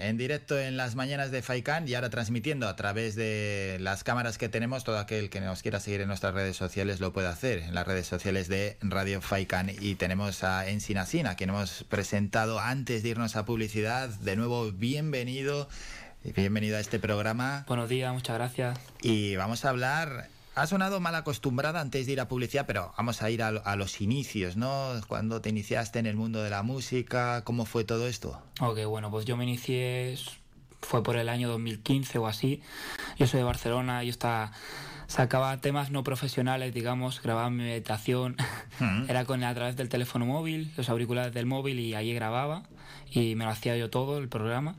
En directo en las mañanas de Faikan y ahora transmitiendo a través de las cámaras que tenemos. Todo aquel que nos quiera seguir en nuestras redes sociales lo puede hacer en las redes sociales de Radio Faikan. Y tenemos a Ensinasina, quien hemos presentado antes de irnos a publicidad. De nuevo, bienvenido. Bienvenido a este programa. Buenos días, muchas gracias. Y vamos a hablar ha sonado mal acostumbrada antes de ir a publicidad, pero vamos a ir a, los inicios, ¿no? Cuando te iniciaste en el mundo de la música, ¿cómo fue todo esto? Ok, bueno, pues yo me inicié, fue por el año 2015 o así. Yo soy de Barcelona, yo estaba sacaba temas no profesionales, digamos, grababa mi meditación, mm. era con a través del teléfono móvil, los auriculares del móvil y allí grababa y me lo hacía yo todo el programa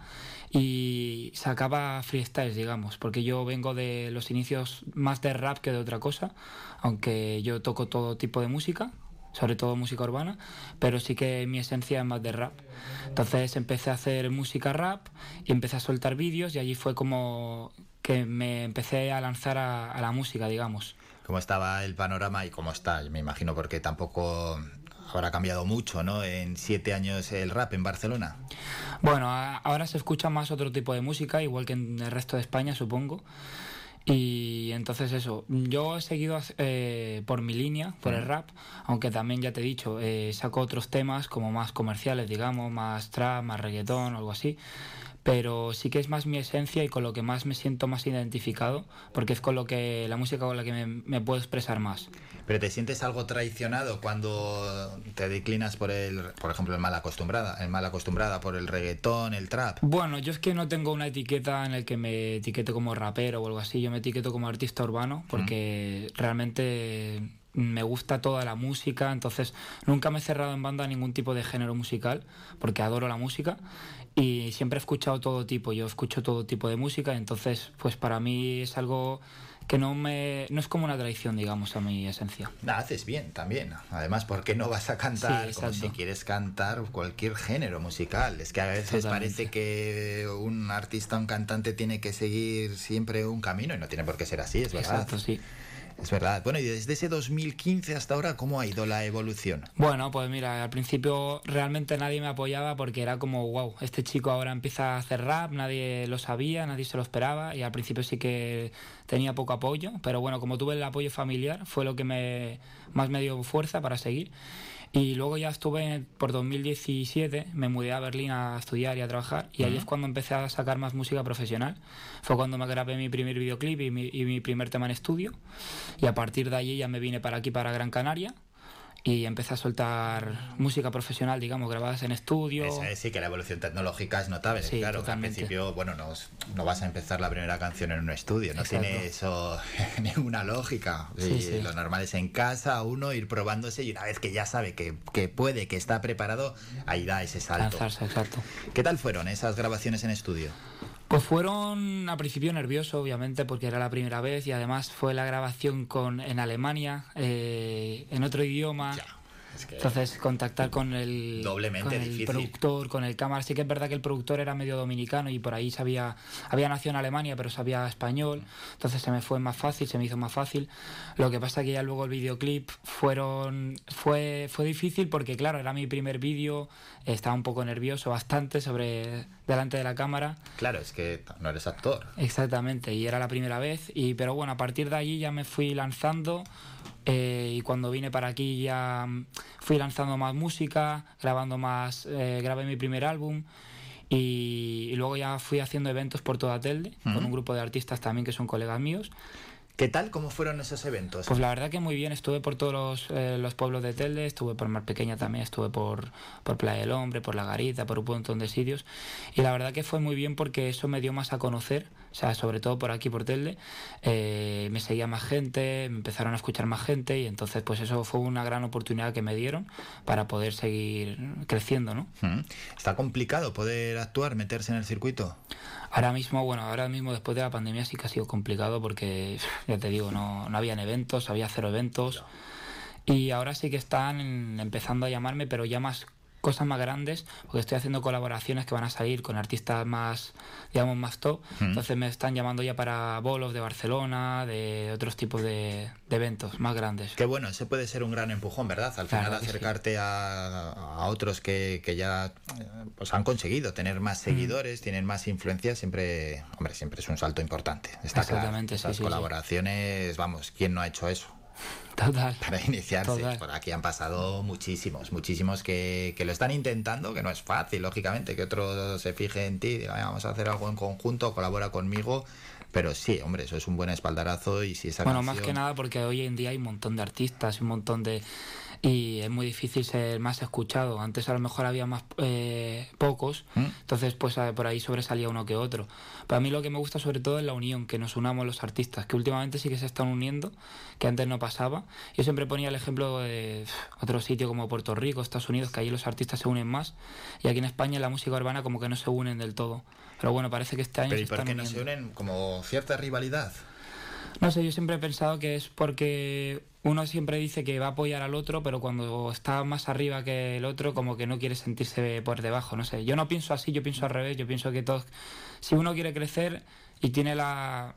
y sacaba freestyles, digamos, porque yo vengo de los inicios más de rap que de otra cosa, aunque yo toco todo tipo de música, sobre todo música urbana, pero sí que mi esencia es más de rap. Entonces empecé a hacer música rap y empecé a soltar vídeos y allí fue como que me empecé a lanzar a, a la música, digamos. ¿Cómo estaba el panorama y cómo está? Me imagino porque tampoco habrá cambiado mucho, ¿no? En siete años el rap en Barcelona. Bueno, ahora se escucha más otro tipo de música, igual que en el resto de España, supongo. Y entonces eso, yo he seguido eh, por mi línea, por el rap, aunque también ya te he dicho, eh, saco otros temas como más comerciales, digamos, más trap, más reggaetón, algo así pero sí que es más mi esencia y con lo que más me siento más identificado, porque es con lo que la música con la que me, puedo expresar más. Pero te sientes algo traicionado cuando te declinas por el, por ejemplo, el mal acostumbrada, el mal acostumbrada por el reggaetón, el trap. Bueno, yo es que no tengo una etiqueta en el que me etiquete como rapero o algo así, yo me etiqueto como artista urbano, porque realmente me gusta toda la música, entonces nunca me he cerrado en banda a ningún tipo de género musical, porque adoro la música y siempre he escuchado todo tipo, yo escucho todo tipo de música, entonces pues para mí es algo que no me no es como una tradición, digamos, a mi esencia. Haces bien también. Además, ¿por qué no vas a cantar como si quieres cantar cualquier género musical? Es que a veces parece que un artista, un cantante tiene que seguir siempre un camino y no tiene por qué ser así, es verdad. Exacto, sí. Es verdad. Bueno, y desde ese 2015 hasta ahora, ¿cómo ha ido la evolución? Bueno, pues mira, al principio realmente nadie me apoyaba porque era como, wow, este chico ahora empieza a hacer rap, nadie lo sabía, nadie se lo esperaba y al principio sí que tenía poco apoyo, pero bueno, como tuve el apoyo familiar fue lo que me, más me dio fuerza para seguir. Y luego ya estuve por 2017, me mudé a Berlín a estudiar y a trabajar y ahí es cuando empecé a sacar más música profesional. Fue cuando me grabé mi primer videoclip y mi, y mi primer tema en estudio y a partir de allí ya me vine para aquí, para Gran Canaria y empecé a soltar música profesional, digamos, grabadas en estudio. Es, sí, que la evolución tecnológica es notable. Sí, claro, al principio, bueno, no, no, vas a empezar la primera canción en un estudio, no tiene eso ninguna lógica. Sí, Lo normal es en casa, uno ir probándose y una vez que ya sabe que, que puede, que está preparado, ahí da ese salto. Lanzarse, exacto. ¿Qué tal fueron esas grabaciones en estudio? Pues fueron a principio nervioso, obviamente, porque era la primera vez y además fue la grabación con en Alemania, eh, en otro idioma. Entonces, contactar con el, productor, con el cámara. Sí que es verdad que el productor era medio dominicano y por ahí sabía, había nacido en Alemania, pero sabía español. Entonces se me fue más fácil, se me hizo más fácil. Lo que pasa que ya luego el videoclip fueron, fue, fue difícil porque, claro, era mi primer vídeo, estaba un poco nervioso, bastante, sobre delante de la cámara. Claro, es que no eres actor. Exactamente, y era la primera vez. Y, pero bueno, a partir de allí ya me fui lanzando eh, y cuando vine para aquí ya mm, fui lanzando más música, grabando más, eh, grabé mi primer álbum y, luego ya fui haciendo eventos por toda Telde con un grupo de artistas también que son colegas míos ¿Qué tal? ¿Cómo fueron esos eventos? Pues la verdad que muy bien. Estuve por todos los, eh, pueblos de Telde, estuve por Mar Pequeña también, estuve por, por Playa del Hombre, por La Garita, por un montón de sitios. Y la verdad que fue muy bien porque eso me dio más a conocer, o sea, sobre todo por aquí, por Telde. Eh, me seguía más gente, me empezaron a escuchar más gente y entonces pues eso fue una gran oportunidad que me dieron para poder seguir creciendo, ¿no? Mm. ¿Está complicado poder actuar, meterse en el circuito? Ahora mismo, bueno, ahora mismo después de la pandemia sí que ha sido complicado porque ya te digo, no, no habían eventos, había cero eventos. Y ahora sí que están empezando a llamarme, pero ya más cosas más grandes, porque estoy haciendo colaboraciones que van a salir con artistas más, digamos, más top. Entonces me están llamando ya para bolos de Barcelona, de otros tipos de, eventos más grandes. Qué bueno, ese puede ser un gran empujón, ¿verdad? Al final acercarte a, otros que, ya eh, pues han conseguido tener más seguidores, tienen más influencia, siempre, hombre, siempre es un salto importante. Está Exactamente, claro. Esas colaboraciones, vamos, ¿quién no ha hecho eso? Total. Para iniciarse. Por aquí han pasado muchísimos, muchísimos que, lo están intentando, que no es fácil, lógicamente, que otro se fije en ti y diga, vamos a hacer algo en conjunto, colabora conmigo. Pero sí, hombre, eso es un buen espaldarazo y si esa Bueno, más que nada porque hoy en día hay un montón de artistas, un montón de y es muy difícil ser más escuchado. Antes a lo mejor había más eh, pocos, ¿Mm? entonces pues por ahí sobresalía uno que otro. Para mí lo que me gusta sobre todo es la unión, que nos unamos los artistas, que últimamente sí que se están uniendo, que antes no pasaba. Yo siempre ponía el ejemplo de otro sitio como Puerto Rico, Estados Unidos, que allí los artistas se unen más, y aquí en España la música urbana como que no se unen del todo. Pero bueno, parece que este año... ¿Pero y por qué no se unen? ¿Como cierta rivalidad? No sé, yo siempre he pensado que es porque uno siempre dice que va a apoyar al otro, pero cuando está más arriba que el otro, como que no quiere sentirse por debajo, no sé. Yo no pienso así, yo pienso al revés, yo pienso que todos, si uno quiere crecer y tiene la,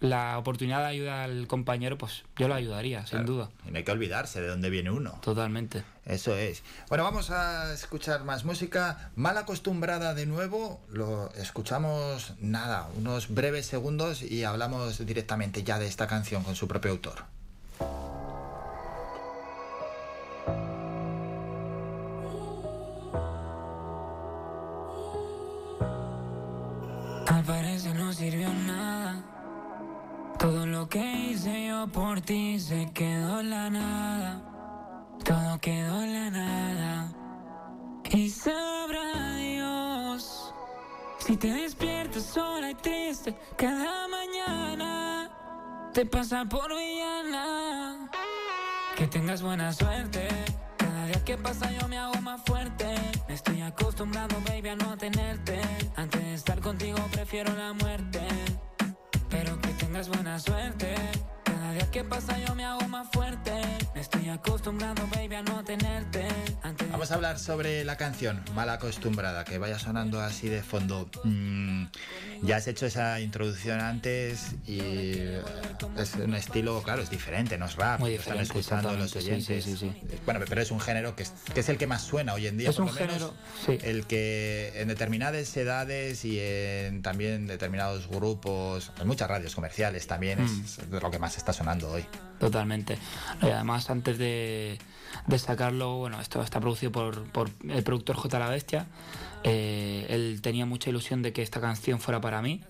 la oportunidad de ayudar al compañero, pues yo lo ayudaría, sin duda. Y no hay que olvidarse de dónde viene uno. Totalmente. Eso es. Bueno, vamos a escuchar más música. Mal acostumbrada de nuevo, lo escuchamos nada, unos breves segundos y hablamos directamente ya de esta canción con su propio autor. Sirvió nada. Todo lo que hice yo por ti se quedó en la nada. Todo quedó en la nada. Y sabrá Dios si te despiertas sola y triste cada mañana. Te pasa por villana. Que tengas buena suerte. Cada día que pasa yo me hago más fuerte. Me estoy acostumbrando, baby, a no tenerte. Antes de estar contigo prefiero la muerte. Tengas buena suerte. Cada día que pasa yo me hago más fuerte. Me estoy acostumbrando, baby, a no tenerte. Vamos a hablar sobre la canción Mal acostumbrada, que vaya sonando así de fondo. Mm, ya has hecho esa introducción antes y es un estilo, claro, es diferente, no es rap. Muy están escuchando los oyentes. Sí, sí, bueno, pero es un género que es, que es, el que más suena hoy en día. Es un género, sí. El que en determinadas edades y en también determinados grupos, en muchas radios comerciales también es mm. lo que más está sonando hoy. Totalmente. Y además, antes de, de sacarlo, bueno, esto está producido por, por el productor J. La Bestia. Eh, él tenía mucha ilusión de que esta canción fuera para mí.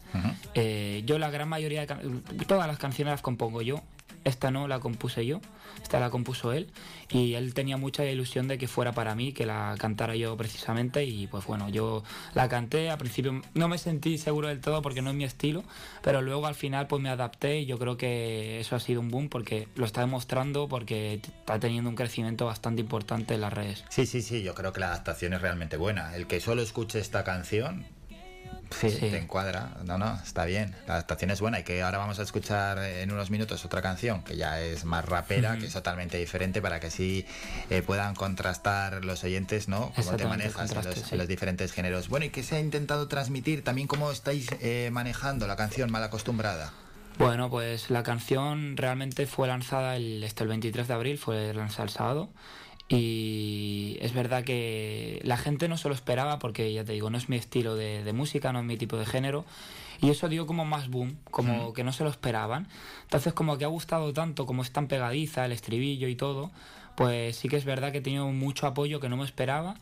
Eh, yo la gran mayoría de todas las canciones las compongo yo. Esta no la compuse yo, esta la compuso él y él tenía mucha ilusión de que fuera para mí, que la cantara yo precisamente y pues bueno, yo la canté, al principio no me sentí seguro del todo porque no es mi estilo, pero luego al final pues me adapté y yo creo que eso ha sido un boom porque lo está demostrando porque está teniendo un crecimiento bastante importante en las redes. Sí, sí, sí, yo creo que la adaptación es realmente buena. El que solo escuche esta canción Sí, te encuadra. No, no, está bien. La adaptación es buena y que ahora vamos a escuchar en unos minutos otra canción que ya es más rapera, que es totalmente diferente para que así eh, puedan contrastar los oyentes, ¿no? Cómo te manejas en los, diferentes géneros. Bueno, ¿y qué se ha intentado transmitir? También cómo estáis eh, manejando la canción mal acostumbrada. Bueno, pues la canción realmente fue lanzada el, el 23 de abril, fue lanzada el sábado. Y es verdad que la gente no se lo esperaba porque, ya te digo, no es mi estilo de, música, no es mi tipo de género. Y eso dio como más boom, como que no se lo esperaban. Entonces como que ha gustado tanto, como es tan pegadiza, el estribillo y todo, pues sí que es verdad que he tenido mucho apoyo que no me esperaba.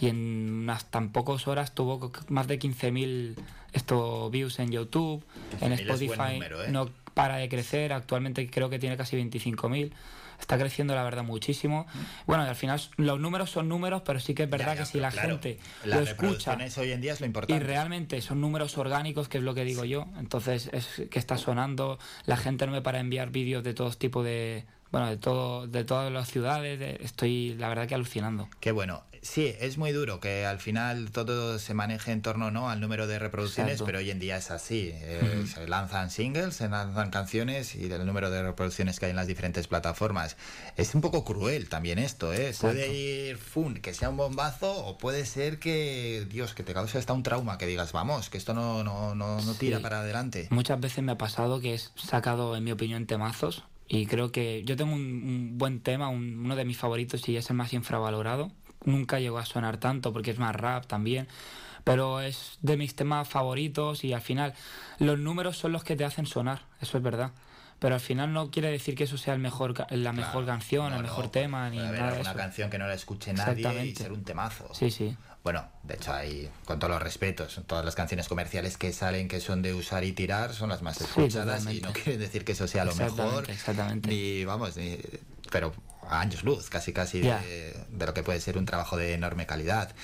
Y en unas tan pocas horas tuvo más de 15.000 estos views en YouTube, en Spotify. ¿eh? No para de crecer, actualmente creo que tiene casi 25.000 está creciendo la verdad muchísimo. Bueno, y al final los números son números, pero sí que es verdad que si la gente lo escucha hoy en día es lo importante. Y realmente son números orgánicos, que es lo que digo yo. Entonces es que está sonando, la gente no me para enviar vídeos de todos tipos de bueno, de todo, de todas las ciudades, estoy la verdad que alucinando. Qué bueno. Sí, es muy duro que al final todo se maneje en torno ¿no? al número de reproducciones, pero hoy en día es así. Eh, se lanzan singles, se lanzan canciones y del número de reproducciones que hay en las diferentes plataformas. Es un poco cruel también esto, ¿eh? Puede ir fun, que sea un bombazo, o puede ser que, Dios, que te cause hasta un trauma, que digas, vamos, que esto no, no, no, no tira para adelante. Muchas veces me ha pasado que he sacado, en mi opinión, temazos y creo que yo tengo un, buen tema, uno de mis favoritos y es el más infravalorado. Nunca llegó a sonar tanto porque es más rap también, pero es de mis temas favoritos y al final los números son los que te hacen sonar, eso es verdad pero al final no quiere decir que eso sea el mejor la mejor canción, el mejor tema, ni nada de Una canción que no la escuche nadie y ser un temazo. Sí, sí. Bueno, de hecho hay, con todos los respetos, todas las canciones comerciales que salen que son de usar y tirar son las más escuchadas y no quiere decir que eso sea lo mejor. Exactamente. Ni, vamos, ni, pero años luz, casi casi de, lo que puede ser un trabajo de enorme calidad.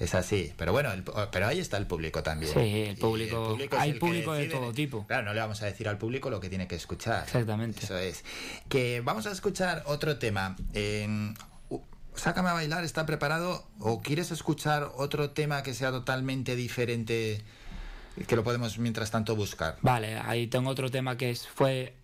Es así. Pero bueno, pero ahí está el público también. Sí, el público. hay público de todo tipo. Claro, no le vamos a decir al público lo que tiene que escuchar. Exactamente. Eso es. Que vamos a escuchar otro tema. Sácame a bailar, ¿está preparado? ¿O quieres escuchar otro tema que sea totalmente diferente? Que lo podemos mientras tanto buscar. Vale, ahí tengo otro tema que es, fue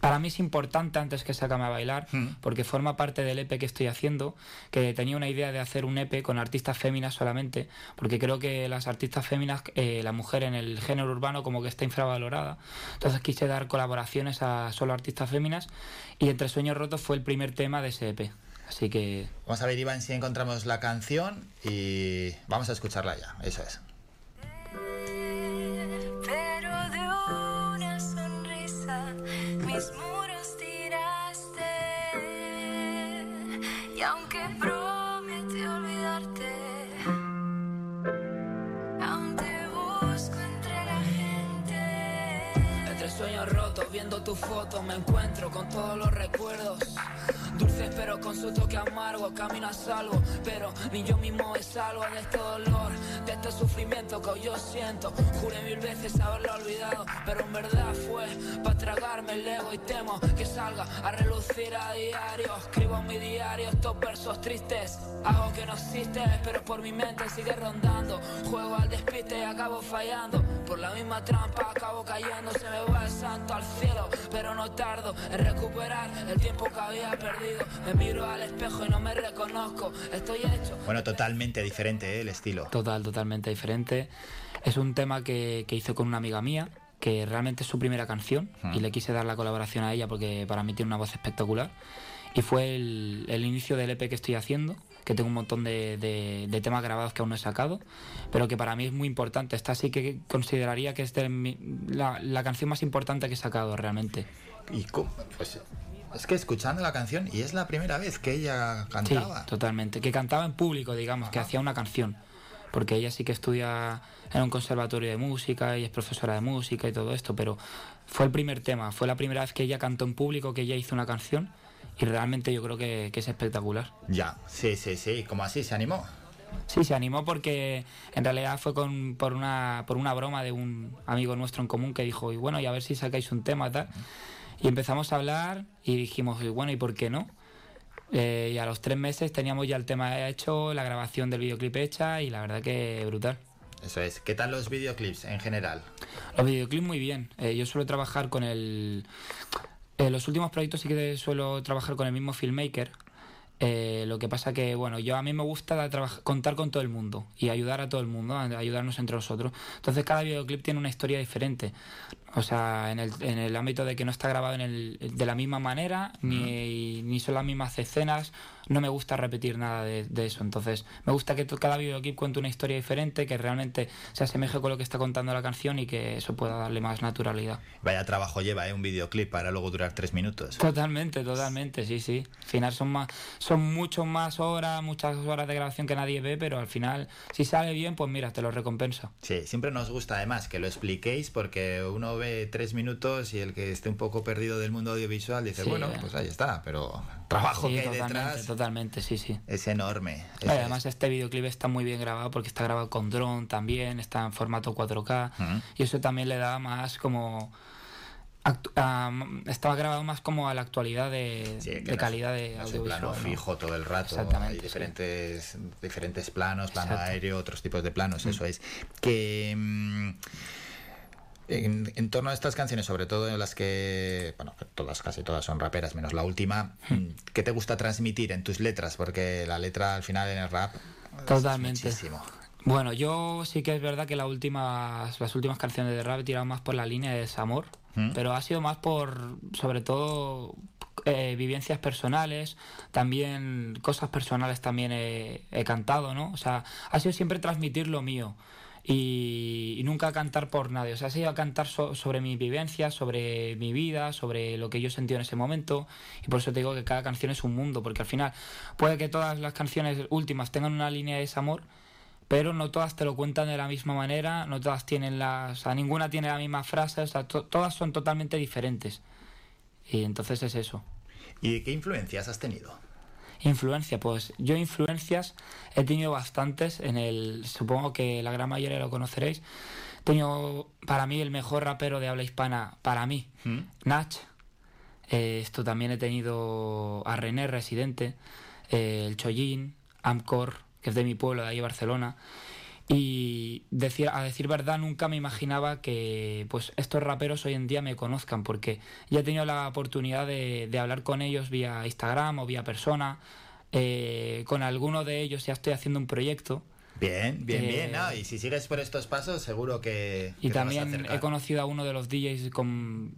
para mí es importante antes que Sácame a bailar, hmm. porque forma parte del EP que estoy haciendo, que tenía una idea de hacer un EP con artistas féminas solamente, porque creo que las artistas féminas, eh, la mujer en el género urbano como que está infravalorada. Entonces quise dar colaboraciones a solo artistas féminas y Entre Sueños Rotos fue el primer tema de ese EP. Así que... Vamos a ver, Iván, si encontramos la canción y vamos a escucharla ya. Eso es. Tu foto, me encuentro con todos los recuerdos. Dulce pero con su toque amargo, camino a salvo, pero ni yo mismo me salvo de este dolor, de este sufrimiento que hoy yo siento. Juré mil veces haberlo olvidado, pero en verdad fue para tragarme el ego y temo que salga a relucir a diario. Escribo en mi diario estos versos tristes, hago que no existe, pero por mi mente sigue rondando. Juego al despiste y acabo fallando, por la misma trampa acabo cayendo. Se me va el santo al cielo, pero no tardo en recuperar el tiempo que había perdido. Me miro al espejo y no me reconozco. Estoy hecho. Bueno, totalmente diferente ¿eh? el estilo. Total, totalmente diferente. Es un tema que, que hice con una amiga mía que realmente es su primera canción y le quise dar la colaboración a ella porque para mí tiene una voz espectacular. Y fue el, el inicio del EP que estoy haciendo, que tengo un montón de, de, temas grabados que aún no he sacado, pero que para mí es muy importante. Esta sí que consideraría que es la, la, canción más importante que he sacado realmente. ¿Y cómo? Pues es que escuchando la canción, y es la primera vez que ella cantaba. Sí, totalmente. Que cantaba en público, digamos, que hacía una canción. Porque ella sí que estudia en un conservatorio de música y es profesora de música y todo esto, pero fue el primer tema, fue la primera vez que ella cantó en público, que ella hizo una canción, y realmente yo creo que, es espectacular. Ya, sí, sí, sí. ¿Cómo así se animó? Sí, se animó porque en realidad fue con, por, una, por una broma de un amigo nuestro en común que dijo, y bueno, y a ver si sacáis un tema tal. Y empezamos a hablar y dijimos, bueno, ¿y por qué no? Eh, y a los tres meses teníamos ya el tema hecho, la grabación del videoclip hecha y la verdad que brutal. Eso es. ¿Qué tal los videoclips en general? Los videoclips muy bien. Eh, yo suelo trabajar con el... En los últimos proyectos sí que suelo trabajar con el mismo filmmaker. Eh, lo que pasa que, bueno, yo a mí me gusta contar con todo el mundo y ayudar a todo el mundo, ayudarnos entre nosotros. Entonces cada videoclip tiene una historia diferente. O sea, en el, en el ámbito de que no está grabado en el, de la misma manera, ni, ni son las mismas escenas, no me gusta repetir nada de, eso. Entonces, me gusta que cada videoclip cuente una historia diferente, que realmente se asemeje con lo que está contando la canción y que eso pueda darle más naturalidad. Vaya trabajo lleva, ¿eh? Un videoclip para luego durar tres minutos. Totalmente, totalmente, sí, sí. Al final son, más, son mucho más horas, muchas horas de grabación que nadie ve, pero al final, si sale bien, pues mira, te lo recompensa. Sí, siempre nos gusta además que lo expliquéis porque uno ve tres minutos y el que esté un poco perdido del mundo audiovisual dice, bueno, pues ahí está, pero trabajo que hay detrás totalmente, sí, sí. Es enorme. además, este videoclip está muy bien grabado porque está grabado con drone también, está en formato 4K. Y eso también le da más como estaba grabado más como a la actualidad de, calidad de audiovisual. plano fijo todo el rato. Hay diferentes, diferentes planos, plano aéreo, otros tipos de planos, eso es. Que. Mm, en, torno a estas canciones, sobre todo en las que, bueno, todas, casi todas son raperas, menos la última, hmm. ¿qué te gusta transmitir en tus letras? Porque la letra al final en el rap. Totalmente. Es bueno, yo sí que es verdad que las últimas, las últimas canciones de rap he tirado más por la línea de desamor, hmm. pero ha sido más por, sobre todo, eh, vivencias personales, también cosas personales también he, he, cantado, ¿no? O sea, ha sido siempre transmitir lo mío y, nunca cantar por nadie. O sea, ha a cantar sobre mi vivencia, sobre mi vida, sobre lo que yo sentí en ese momento. Y por eso te digo que cada canción es un mundo, porque al final puede que todas las canciones últimas tengan una línea de desamor, pero no todas te lo cuentan de la misma manera, no todas tienen las. O ninguna tiene la misma frase, todas son totalmente diferentes. Y entonces es eso. ¿Y qué influencias has tenido? Influencia, pues yo influencias he tenido bastantes en el, supongo que la gran mayoría lo conoceréis. He tenido para mí el mejor rapero de habla hispana, para mí, ¿Mm? Nach. Eh, esto también he tenido a René Residente, eh, el Chollín, Amcor, que es de mi pueblo, de ahí Barcelona. Y decir, a decir verdad, nunca me imaginaba que pues estos raperos hoy en día me conozcan, porque ya he tenido la oportunidad de, de hablar con ellos vía Instagram o vía persona. Eh, con alguno de ellos ya estoy haciendo un proyecto Bien, bien, bien. Eh, y si sigues por estos pasos, seguro que. Y también he conocido a uno de los DJs, con,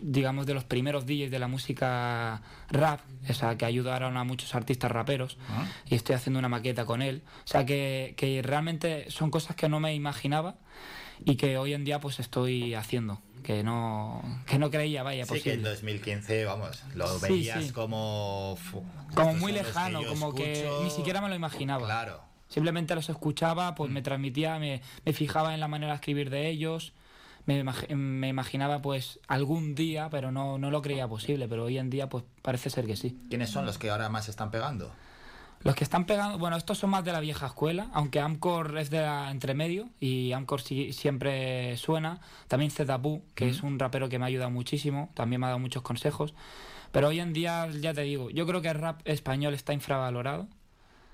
digamos, de los primeros DJs de la música rap, o sea, que ayudaron a muchos artistas raperos. Ah. Y estoy haciendo una maqueta con él. O sea, que, que realmente son cosas que no me imaginaba y que hoy en día pues estoy haciendo que no que no creía vaya sí que en 2015 vamos lo veías como como muy lejano como que ni siquiera me lo imaginaba claro Simplemente los escuchaba, pues me mm. transmitía, me, me, fijaba en la manera de escribir de ellos, me, me, imaginaba pues algún día, pero no, no lo creía posible, pero hoy en día pues parece ser que sí. ¿Quiénes son los que ahora más están pegando? Los que están pegando, bueno, estos son más de la vieja escuela, aunque Amcor es de la entremedio y Amcor siempre suena. También Zetapu, que es un rapero que me ha ayudado muchísimo, también me ha dado muchos consejos. Pero hoy en día, ya te digo, yo creo que el rap español está infravalorado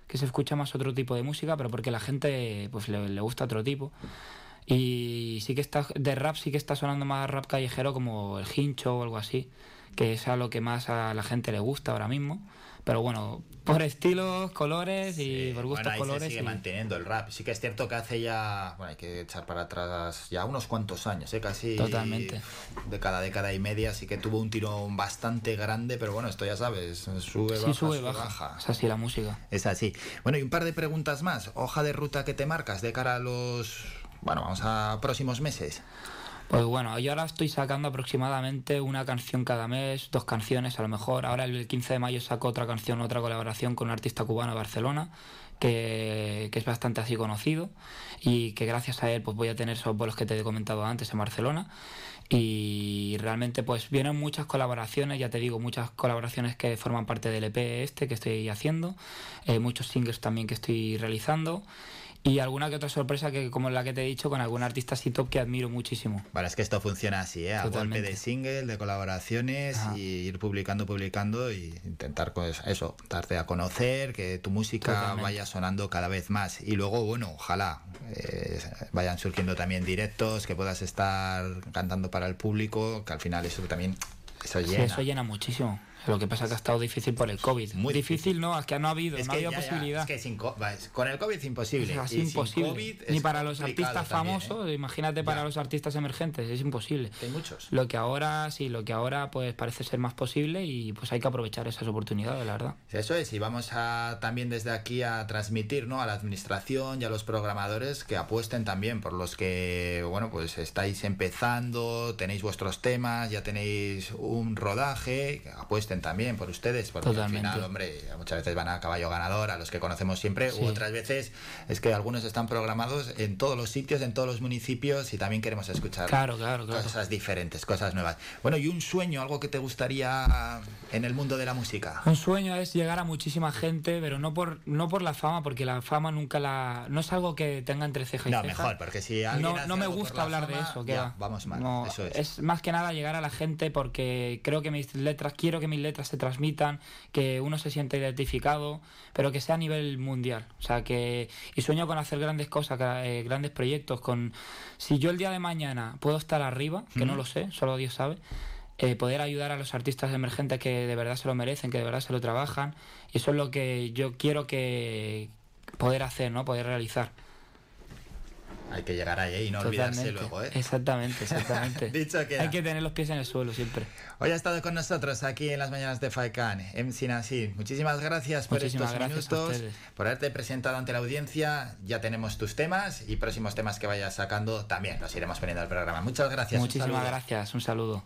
que se escucha más otro tipo de música, pero porque la gente pues le, gusta otro tipo. Y sí que está, de rap sí que está sonando más rap callejero como el hincho o algo así, que es a lo que más a la gente le gusta ahora mismo. Pero bueno, por estilos, colores y por gustos colores. Se sigue manteniendo el rap. Sí que es cierto que hace ya, bueno, hay que echar para atrás ya unos cuantos años, ¿eh? casi. Totalmente. De cada década y media, sí que tuvo un tirón bastante grande, pero bueno, esto ya sabes, sube, baja, sube, baja. Es así la música. Es así. Bueno, y un par de preguntas más. Hoja de ruta que te marcas de cara a los, bueno, vamos a próximos meses. Pues bueno, yo ahora estoy sacando aproximadamente una canción cada mes, dos canciones a lo mejor. Ahora el 15 de mayo saco otra canción, otra colaboración con un artista cubano de Barcelona, que, es bastante así conocido y que gracias a él pues voy a tener esos bolos que te he comentado antes en Barcelona. Y realmente pues vienen muchas colaboraciones, ya te digo, muchas colaboraciones que forman parte del EP este que estoy haciendo, eh, muchos singles también que estoy realizando y alguna que otra sorpresa que como la que te he dicho con algún artista así top que admiro muchísimo. Vale, es que esto funciona así, ¿eh? A golpe de single, de colaboraciones y ir publicando, publicando y intentar pues eso, darte a conocer, que tu música vaya sonando cada vez más y luego, bueno, ojalá eh, vayan surgiendo también directos, que puedas estar cantando para el público, que al final eso también eso llena. eso llena muchísimo. Lo que pasa es que ha estado difícil por el COVID. Muy difícil, no, es que no ha habido, no ha habido posibilidad. es que con el COVID es imposible. Es imposible. Ni para los artistas famosos, ¿eh? imagínate para los artistas emergentes, es imposible. Hay muchos. Lo que ahora, sí, lo que ahora pues parece ser más posible y pues hay que aprovechar esas oportunidades, la verdad. Eso es, y vamos a también desde aquí a transmitir ¿no? a la administración y a los programadores que apuesten también por los que, bueno, pues estáis empezando, tenéis vuestros temas, ya tenéis un rodaje, que también por ustedes, porque al final, hombre, muchas veces van a caballo ganador, a los que conocemos siempre, u otras veces es que algunos están programados en todos los sitios, en todos los municipios y también queremos escuchar claro, claro, cosas diferentes, cosas nuevas. Bueno, y un sueño, algo que te gustaría en el mundo de la música. Un sueño es llegar a muchísima gente, pero no por no por la fama, porque la fama nunca la no es algo que tenga entre ceja y no, mejor, porque si alguien no, no me gusta hablar de eso, que vamos mal. eso es. es más que nada llegar a la gente porque creo que mis letras quiero que mis letras se transmitan, que uno se sienta identificado, pero que sea a nivel mundial. O sea, que. Y sueño con hacer grandes cosas, eh, grandes proyectos. con Si yo el día de mañana puedo estar arriba, que no lo sé, solo Dios sabe. Eh, poder ayudar a los artistas emergentes que de verdad se lo merecen, que de verdad se lo trabajan. Y eso es lo que yo quiero que poder hacer, ¿no? Poder realizar. Hay que llegar ahí y no olvidarse luego, ¿eh? Exactamente, exactamente. Dicho que Hay que tener los pies en el suelo siempre. Hoy ha estado con nosotros aquí en las mañanas de FAICAN, MC Nasir. Muchísimas gracias por estos minutos, por haberte presentado ante la audiencia. Ya tenemos tus temas y próximos temas que vayas sacando también los iremos poniendo al programa. Muchas gracias. Muchísimas gracias. Un saludo.